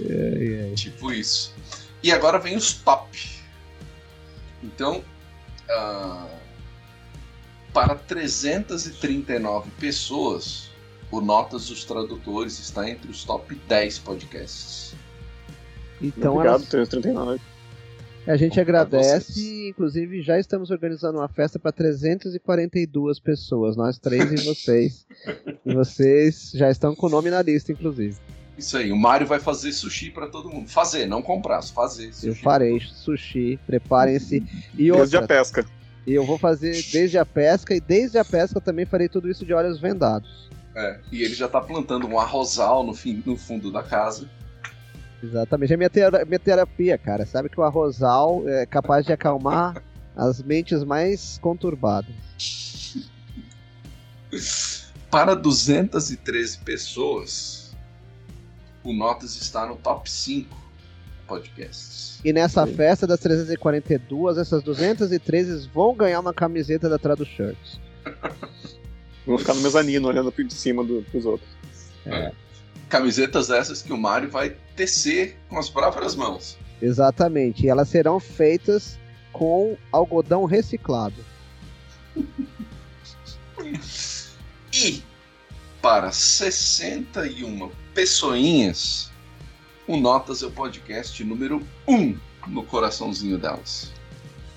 Ai, ai. Tipo isso. E agora vem os top. Então, ah, para 339 pessoas, o Notas dos Tradutores está entre os top 10 podcasts. Então Obrigado, elas- 339. a gente agradece e, inclusive, já estamos organizando uma festa para 342 pessoas, nós três e vocês. e vocês já estão com o nome na lista, inclusive. Isso aí, o Mário vai fazer sushi para todo mundo. Fazer, não comprar, fazer. Sushi. Eu farei sushi, preparem-se. E outra, desde a pesca. E eu vou fazer desde a pesca, e desde a pesca eu também farei tudo isso de olhos vendados. É, e ele já tá plantando um arrozal no, fim, no fundo da casa. Exatamente, é minha, ter minha terapia, cara. Sabe que o arrozal é capaz de acalmar as mentes mais conturbadas. Para 213 pessoas, o Notas está no top 5 podcasts. E nessa Sim. festa das 342, essas 213 vão ganhar uma camiseta da Tradu Shirts. Vão ficar no mezanino olhando de cima do, dos outros. É. Camisetas essas que o Mario vai tecer com as próprias mãos. Exatamente. E elas serão feitas com algodão reciclado. e para 61 pessoinhas, o Notas é o podcast número 1 no coraçãozinho delas.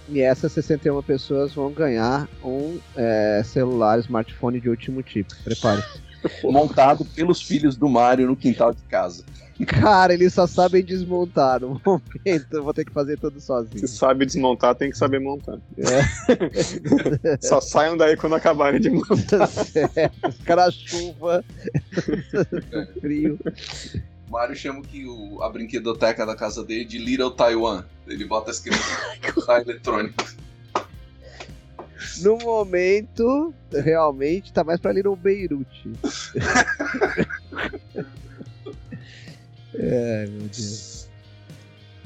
E essas 61 pessoas vão ganhar um é, celular, smartphone de último tipo. Prepare-se. Montado pelos filhos do Mario no quintal de casa. Cara, eles só sabem desmontar. No momento, eu vou ter que fazer tudo sozinho. Se sabe desmontar, tem que saber montar. É. só saiam daí quando acabarem de montar. certo. Cara, chuva, frio. O Mario chama que o, a brinquedoteca da casa dele de Little Taiwan. Ele bota as crianças no eletrônico. No momento, realmente, tá mais pra Little Beirute. Ai, meu Deus.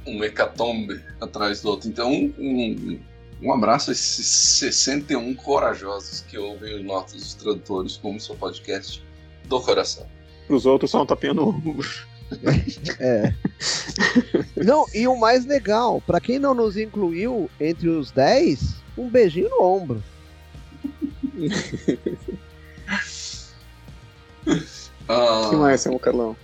Um hecatombe atrás do outro. Então, um, um, um abraço a esses 61 corajosos que ouvem os notas dos tradutores como seu podcast do coração. Os outros só um tapinha no é. Não, e o mais legal, para quem não nos incluiu entre os 10, um beijinho no ombro. uh, que mais, seu Carlão?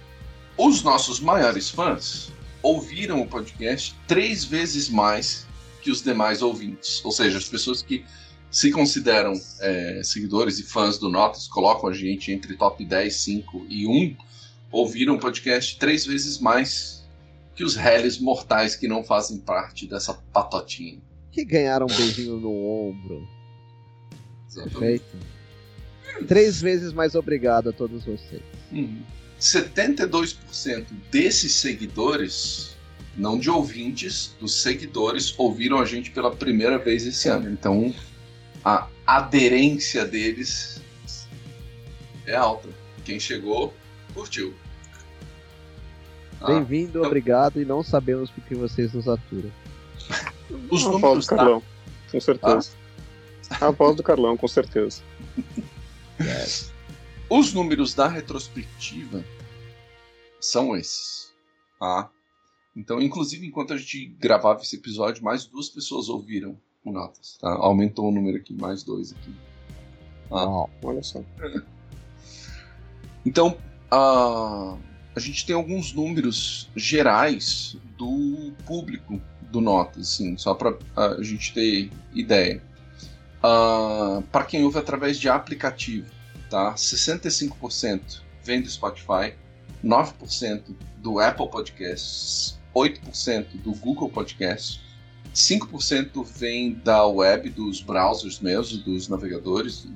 Os nossos maiores fãs ouviram o podcast três vezes mais que os demais ouvintes. Ou seja, as pessoas que se consideram é, seguidores e fãs do Notas, colocam a gente entre top 10, 5 e 1, ouviram o podcast três vezes mais que os réis mortais que não fazem parte dessa patotinha. Que ganharam um beijinho no ombro. Perfeito. Três vezes mais obrigado a todos vocês. Uhum. 72% desses seguidores, não de ouvintes, dos seguidores, ouviram a gente pela primeira vez esse ano. Então, a aderência deles é alta. Quem chegou, curtiu. Ah, Bem-vindo, então... obrigado, e não sabemos por que vocês nos aturam. Os números do Carlão, com certeza. Ah? A voz do Carlão, com certeza. yes. Os números da retrospectiva são esses. Tá? Então, inclusive, enquanto a gente gravava esse episódio, mais duas pessoas ouviram o Notas. Tá? Aumentou o número aqui, mais dois aqui. Ah. Oh, olha só. Então, a, a gente tem alguns números gerais do público do Notas, assim, só para a gente ter ideia. Uh, para quem ouve através de aplicativo, tá? 65% vem do Spotify, 9% do Apple Podcasts, 8% do Google Podcasts, 5% vem da web, dos browsers mesmo, dos navegadores.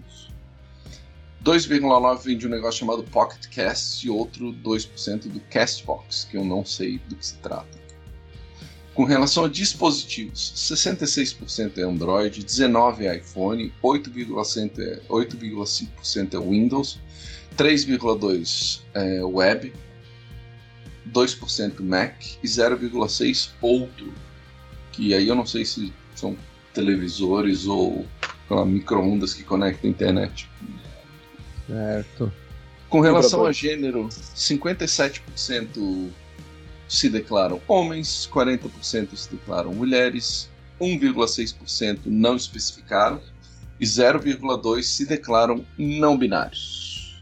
2,9% vem de um negócio chamado Pocket Cast e outro 2% do Castbox, que eu não sei do que se trata. Com relação a dispositivos, 66% é Android, 19% é iPhone, 8,5% é, 8, é Windows, 3,2% é Web, 2% Mac e 0,6% outro. Que aí eu não sei se são televisores ou micro-ondas que conectam a internet. Certo. Com relação a gênero, 57% se declaram homens, 40% se declaram mulheres, 1,6% não especificaram e 0,2% se declaram não binários.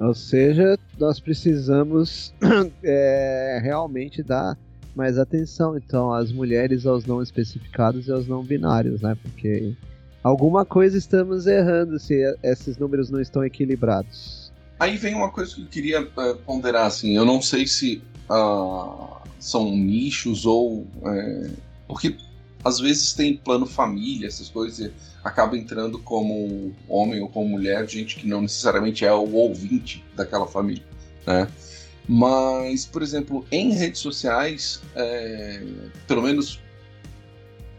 Ou seja, nós precisamos é, realmente dar mais atenção então às mulheres, aos não especificados e aos não binários, né? Porque alguma coisa estamos errando se esses números não estão equilibrados. Aí vem uma coisa que eu queria é, ponderar, assim, eu não sei se uh, são nichos ou... É, porque às vezes tem plano família, essas coisas, acaba entrando como homem ou como mulher, gente que não necessariamente é o ouvinte daquela família, né? Mas, por exemplo, em redes sociais, é, pelo menos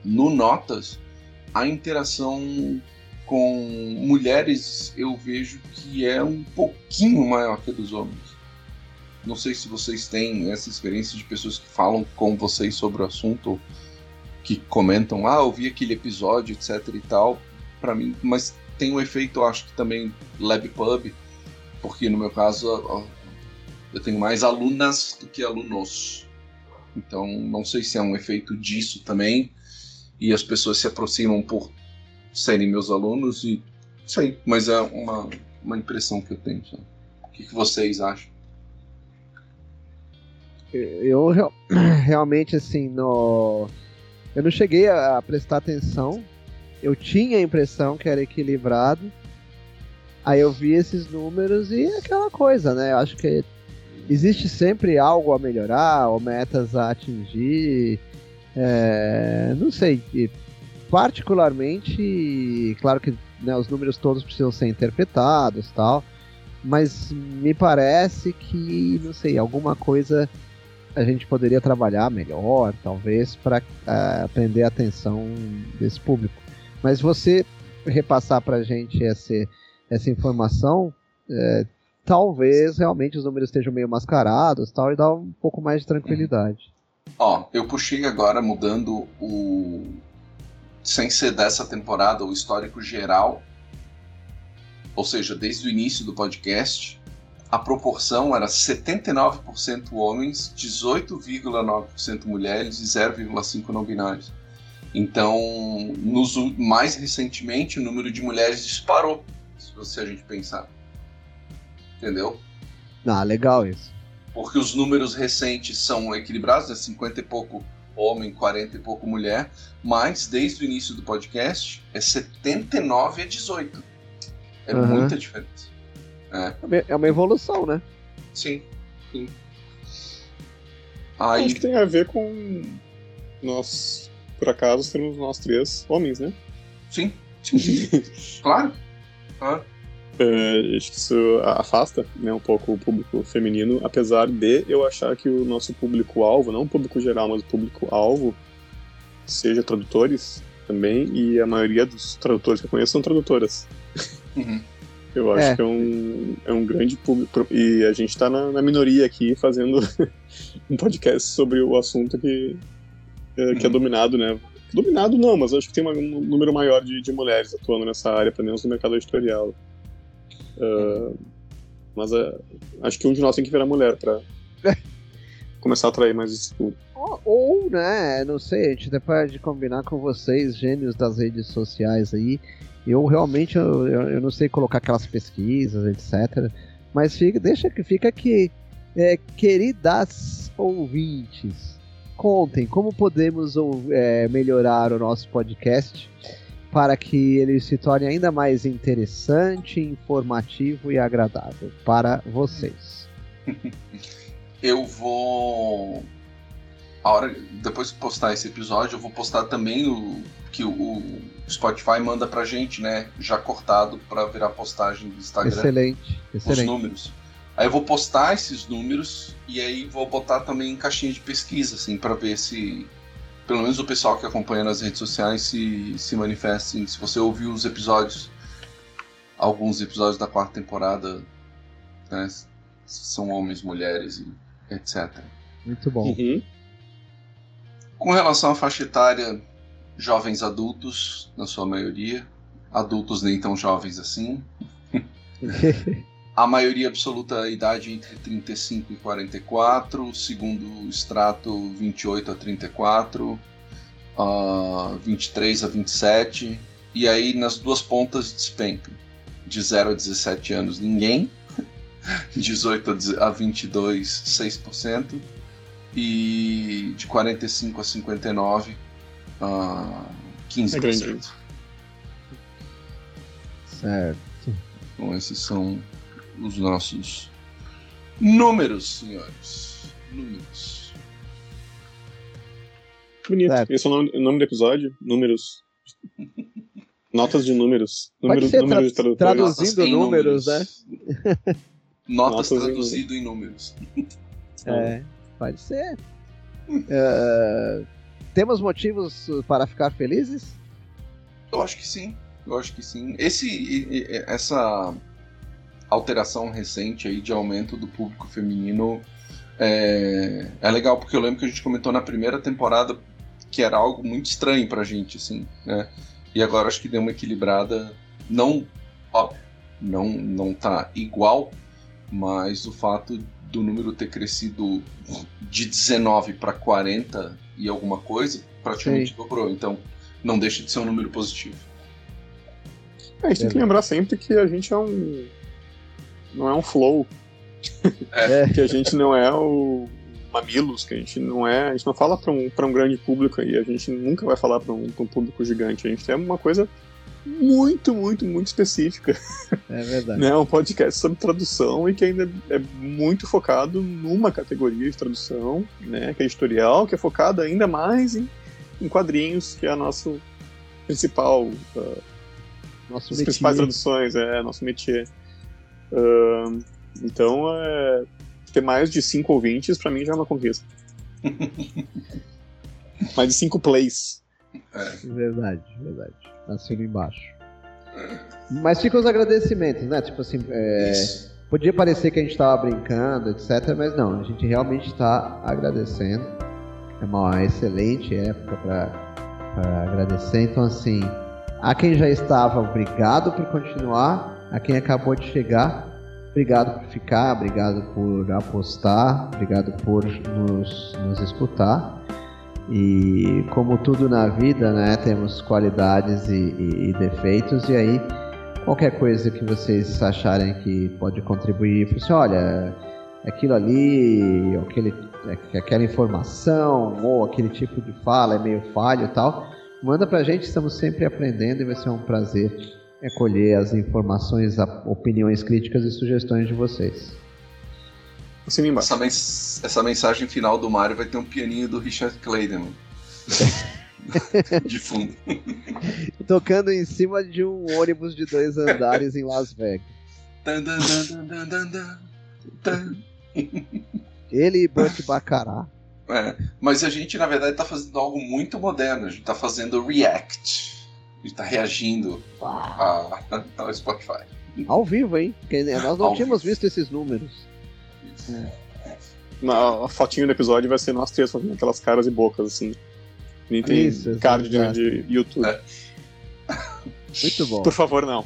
no Notas, a interação com mulheres eu vejo que é um pouquinho maior que a dos homens. Não sei se vocês têm essa experiência de pessoas que falam com vocês sobre o assunto, que comentam, ah, eu vi aquele episódio, etc e tal, para mim, mas tem um efeito, eu acho que também Lab Pub, porque no meu caso eu tenho mais alunas do que alunos. Então, não sei se é um efeito disso também, e as pessoas se aproximam por serem meus alunos, e sei, mas é uma, uma impressão que eu tenho. Sabe? O que, que vocês acham? Eu realmente, assim, no eu não cheguei a prestar atenção. Eu tinha a impressão que era equilibrado. Aí eu vi esses números e aquela coisa, né? Eu acho que existe sempre algo a melhorar, ou metas a atingir. É, não sei. Particularmente, claro que né, os números todos precisam ser interpretados tal. Mas me parece que, não sei, alguma coisa a gente poderia trabalhar melhor, talvez, para uh, é, prender a atenção desse público. Mas você repassar para a gente essa, essa informação, é, talvez realmente os números estejam meio mascarados tal, e dá um pouco mais de tranquilidade. Ó, eu puxei agora mudando o. Sem ser dessa temporada, o histórico geral. Ou seja, desde o início do podcast, a proporção era 79% homens, 18,9% mulheres e 0,5% não binários. Então, nos, mais recentemente, o número de mulheres disparou, se a gente pensar. Entendeu? Ah, legal isso. Porque os números recentes são equilibrados, né? 50 e pouco homem, 40 e pouco mulher, mas desde o início do podcast é 79 a 18. É uhum. muita diferença. É. é uma evolução, né? Sim. Sim. Aí... Acho que tem a ver com nós, por acaso, sermos nós três homens, né? Sim. Sim. claro. claro. É, acho que isso afasta né, um pouco o público feminino, apesar de eu achar que o nosso público-alvo, não o público geral, mas o público-alvo, seja tradutores também, e a maioria dos tradutores que eu conheço são tradutoras. Uhum. Eu acho é. que é um, é um grande público. E a gente está na, na, minoria aqui fazendo um podcast sobre o assunto que, é, que é uhum. dominado, né? Dominado não, mas acho que tem um número maior de, de mulheres atuando nessa área, pelo menos no mercado editorial. Uh, mas uh, acho que um de nós tem que virar mulher para começar a atrair mais esse público. Ou, né, não sei, a gente até pode combinar com vocês, gênios das redes sociais aí, eu realmente eu, eu não sei colocar aquelas pesquisas, etc. Mas fica, deixa que fica aqui. É, queridas ouvintes, contem como podemos é, melhorar o nosso podcast para que ele se torne ainda mais interessante, informativo e agradável para vocês. Eu vou. A hora, depois de postar esse episódio, eu vou postar também o que o Spotify manda pra gente, né? Já cortado para virar postagem do Instagram. Excelente, excelente. Os números. Aí eu vou postar esses números e aí vou botar também em caixinha de pesquisa, assim, para ver se pelo menos o pessoal que acompanha nas redes sociais se, se manifestem. Se você ouviu os episódios, alguns episódios da quarta temporada, né? São homens, mulheres e etc. Muito bom. Uhum. Com relação à faixa etária, jovens adultos, na sua maioria, adultos nem tão jovens assim. a maioria absoluta a idade entre 35 e 44, segundo extrato 28 a 34, uh, 23 a 27, e aí nas duas pontas despenca. De 0 a 17 anos, ninguém. 18 a 22, 6%. E de 45 a 59, uh, 15%. É grande. Certo. Então esses são os nossos números, senhores. Números. Bonito. Certo. Esse é o nome, o nome do episódio? Números. Notas de números. Pode Números, ser números tra- de. Traduzindo em números, né? Notas Notas em traduzido em números. É, pode ser. É, temos motivos para ficar felizes? Eu acho que sim. Eu acho que sim. Esse, essa alteração recente aí de aumento do público feminino é, é legal, porque eu lembro que a gente comentou na primeira temporada que era algo muito estranho pra gente, assim, né? E agora acho que deu uma equilibrada. Não, óbvio, não, não tá igual, mas o fato do número ter crescido de 19 para 40 e alguma coisa, praticamente dobrou. Então, não deixa de ser um número positivo. É, a gente tem que lembrar sempre que a gente é um. Não é um flow. É. Que a gente não é o Mamilos, que a gente não é. A gente não fala pra um, pra um grande público aí. A gente nunca vai falar pra um, um público gigante. A gente tem uma coisa muito, muito, muito específica. É verdade. né? Um podcast sobre tradução e que ainda é muito focado numa categoria de tradução, né? Que é editorial, que é focada ainda mais em, em quadrinhos, que é a nossa principal uh, Nosso as principais traduções, é nosso métier. Ahn, então, é, ter mais de cinco ouvintes, pra mim, já é uma conquista. mais de cinco plays. Verdade, verdade. Assino embaixo. Mas ficam os agradecimentos, né? Tipo assim, é, podia parecer que a gente tava brincando, etc. Mas não, a gente realmente está agradecendo. É uma excelente época para agradecer. Então, assim, a quem já estava, obrigado por continuar. A quem acabou de chegar, obrigado por ficar, obrigado por apostar, obrigado por nos, nos escutar. E como tudo na vida, né, temos qualidades e, e- e defeitos, e aí qualquer coisa que vocês acharem que pode contribuir, assim, olha, aquilo ali, aquele, aquela informação, ou aquele tipo de fala é meio falho e tal, manda pra gente, estamos sempre aprendendo e vai ser um prazer acolher as informações, opiniões críticas e sugestões de vocês. Assina embaixo. Essa, mens- essa mensagem final do Mario vai ter um pianinho do Richard Clayderman. de fundo. Tocando em cima de um ônibus de dois andares em Las Vegas. Ele e Burt Bacará. É, mas a gente, na verdade, tá fazendo algo muito moderno. A gente tá fazendo react. A gente tá reagindo ao Spotify. Ao vivo, hein? Porque nós não Ao tínhamos vivo. visto esses números. Na, a fotinho do episódio vai ser nós três fazendo aquelas caras e bocas, assim. Nem tem Isso, card de, de YouTube. É. Muito bom. Por favor, não.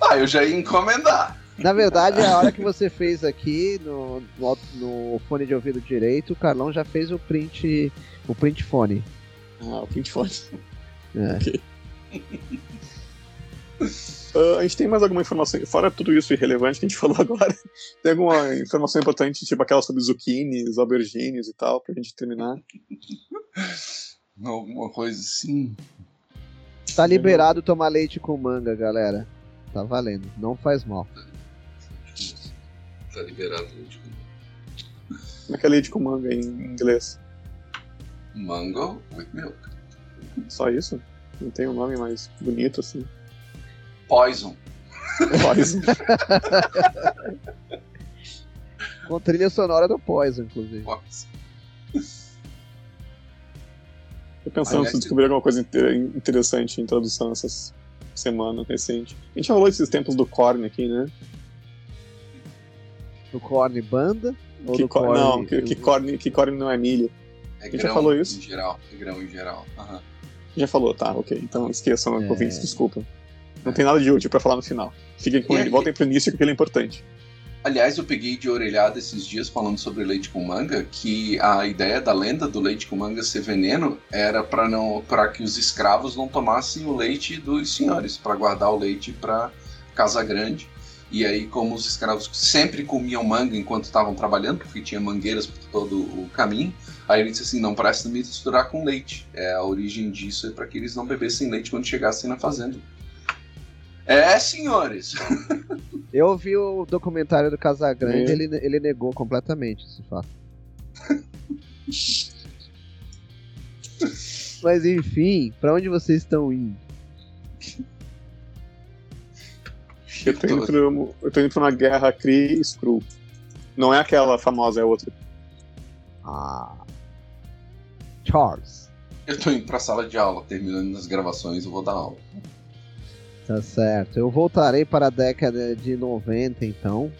Ah, eu já ia encomendar. Na verdade, a hora que você fez aqui no, no, no fone de ouvido direito, o Carlão já fez o print, o print fone. Ah, o print foto. É. Ah, a gente tem mais alguma informação, fora tudo isso irrelevante que a gente falou agora, tem alguma informação importante, tipo aquela sobre zucchinis, aubergines e tal, pra gente terminar? Alguma coisa assim. Tá liberado tomar leite com manga, galera. Tá valendo. Não faz mal. Tá liberado de Como é que é leite com manga em inglês? mango with milk. Só isso? Não tem um nome mais bonito assim? Poison. Poison. Com trilha sonora do Poison, inclusive. Poison. Tô pensando se descobrir alguma coisa inte- interessante em tradução essas semana recente. A gente já falou esses tempos do Korn aqui, né? Do Korn Banda? Ou Que do Korn- Korn... não, que, que, Korn, que Korn não é milho. É gente já grão falou isso? Em geral. É grão em geral. Aham. Já falou, tá, ok. Então esqueçam, É. ouvintes, desculpa. Não tem nada de útil pra falar no final. Fiquem com E ele, aí? voltem pro início que aquilo é importante. Aliás, eu peguei de orelhada esses dias falando sobre leite com manga, que a ideia da lenda do leite com manga ser veneno era para não para que os escravos não tomassem o leite dos senhores, para guardar o leite para casa grande. E aí, como os escravos sempre comiam manga enquanto estavam trabalhando, porque tinha mangueiras por todo o caminho, aí ele disse assim: não presta misturar com leite. É, a origem disso é para que eles não bebessem leite quando chegassem na fazenda. É, senhores! Eu vi o documentário do Casagrande, é. ele, ele negou completamente esse fato. Mas enfim, para onde vocês estão indo? Eu tô indo, pro, eu tô indo pra uma guerra Kree Skrull. Não é aquela famosa, é outra. Ah. Charles. Eu tô indo pra sala de aula, terminando as gravações, eu vou dar aula. Tá certo. Eu voltarei para a década de 90, então.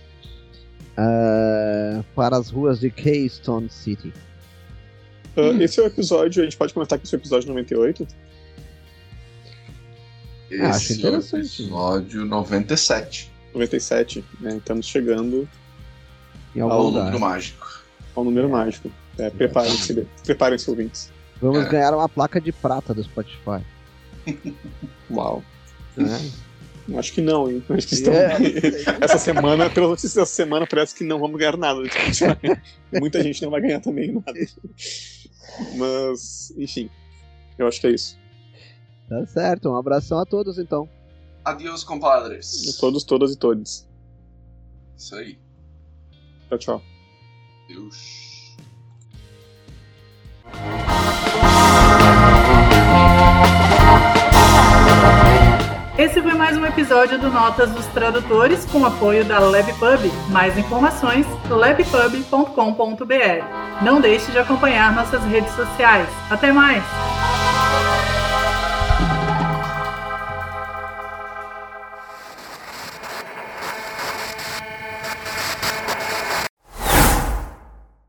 Uh, para as ruas de Keystone City. Uh, esse é o episódio, a gente pode comentar que esse é o episódio 98? Esse Acho interessante. é o episódio 97. 97, né? Estamos chegando ao lugar. número mágico. Ao número mágico. É, preparem-se, preparem-se ouvintes. Vamos é. ganhar uma placa de prata do Spotify. Uau. É. Acho que não, hein? Acho que estão... É. Essa semana, pelas notícias dessa semana, parece que não vamos ganhar nada. Muita gente não vai ganhar também nada. Mas, enfim, eu acho que é isso. Tá certo, um abração a todos então. Adeus, compadres. A todos, todas e todos. Isso aí. Tchau, tchau. Deus. Esse foi mais um episódio do Notas dos Tradutores com apoio da LabPub. Mais informações, labpub.com.br. Não deixe de acompanhar nossas redes sociais. Até mais!